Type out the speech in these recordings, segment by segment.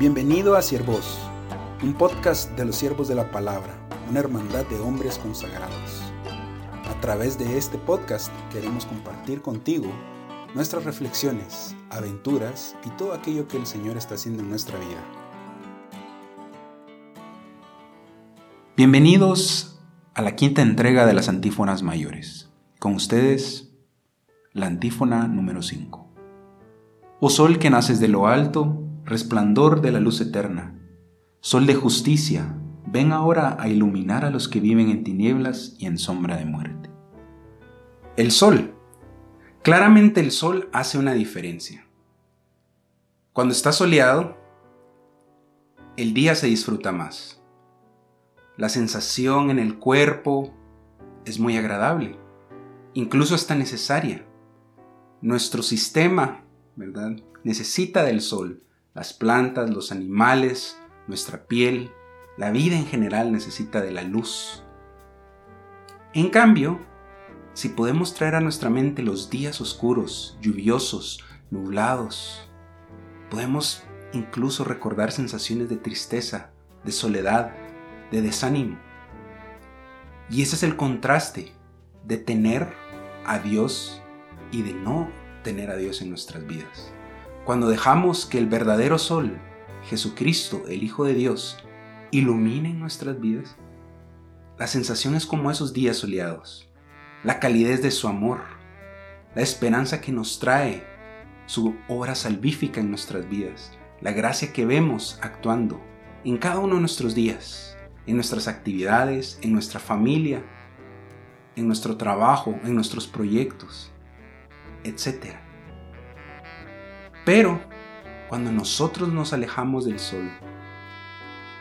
Bienvenido a Siervos, un podcast de los siervos de la palabra, una hermandad de hombres consagrados. A través de este podcast queremos compartir contigo nuestras reflexiones, aventuras y todo aquello que el Señor está haciendo en nuestra vida. Bienvenidos a la quinta entrega de las antífonas mayores. Con ustedes, la antífona número 5. Oh sol que naces de lo alto, resplandor de la luz eterna, sol de justicia, ven ahora a iluminar a los que viven en tinieblas y en sombra de muerte. El sol. Claramente el sol hace una diferencia. Cuando está soleado, el día se disfruta más. La sensación en el cuerpo es muy agradable, incluso está necesaria. Nuestro sistema, ¿verdad? Necesita del sol las plantas, los animales, nuestra piel, la vida en general necesita de la luz. En cambio, si podemos traer a nuestra mente los días oscuros, lluviosos, nublados, podemos incluso recordar sensaciones de tristeza, de soledad, de desánimo. Y ese es el contraste de tener a Dios y de no tener a Dios en nuestras vidas. Cuando dejamos que el verdadero sol, Jesucristo, el Hijo de Dios, ilumine nuestras vidas, la sensación es como esos días soleados, la calidez de su amor, la esperanza que nos trae su obra salvífica en nuestras vidas, la gracia que vemos actuando en cada uno de nuestros días, en nuestras actividades, en nuestra familia, en nuestro trabajo, en nuestros proyectos, etc. Pero cuando nosotros nos alejamos del sol,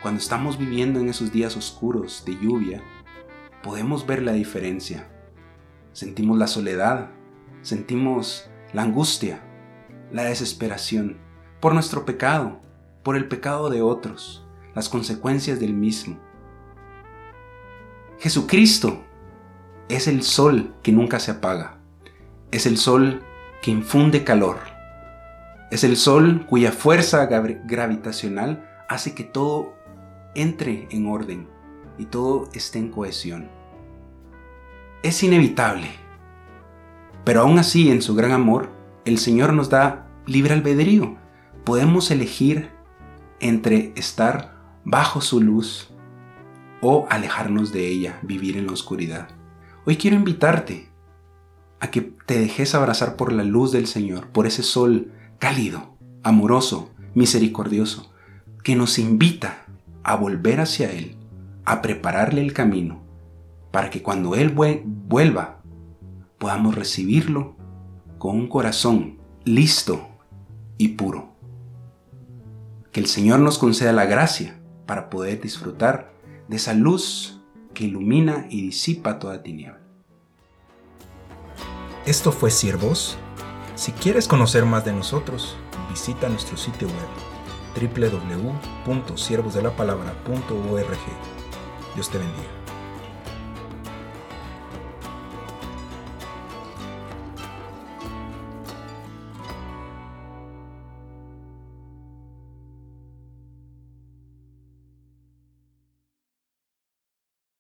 cuando estamos viviendo en esos días oscuros de lluvia, podemos ver la diferencia. Sentimos la soledad, sentimos la angustia, la desesperación por nuestro pecado, por el pecado de otros, las consecuencias del mismo. Jesucristo es el sol que nunca se apaga, es el sol que infunde calor es el Sol cuya fuerza gravitacional hace que todo entre en orden y todo esté en cohesión. Es inevitable, pero aún así en su gran amor, el Señor nos da libre albedrío. Podemos elegir entre estar bajo su luz o alejarnos de ella, vivir en la oscuridad. Hoy quiero invitarte a que te dejes abrazar por la luz del Señor, por ese sol cálido, amoroso, misericordioso, que nos invita a volver hacia Él, a prepararle el camino, para que cuando Él vuelva podamos recibirlo con un corazón listo y puro. Que el Señor nos conceda la gracia para poder disfrutar de esa luz que ilumina y disipa toda tiniebla. Esto fue Siervos si quieres conocer más de nosotros, visita nuestro sitio web www.siervosdelapalabra.org. Dios te bendiga.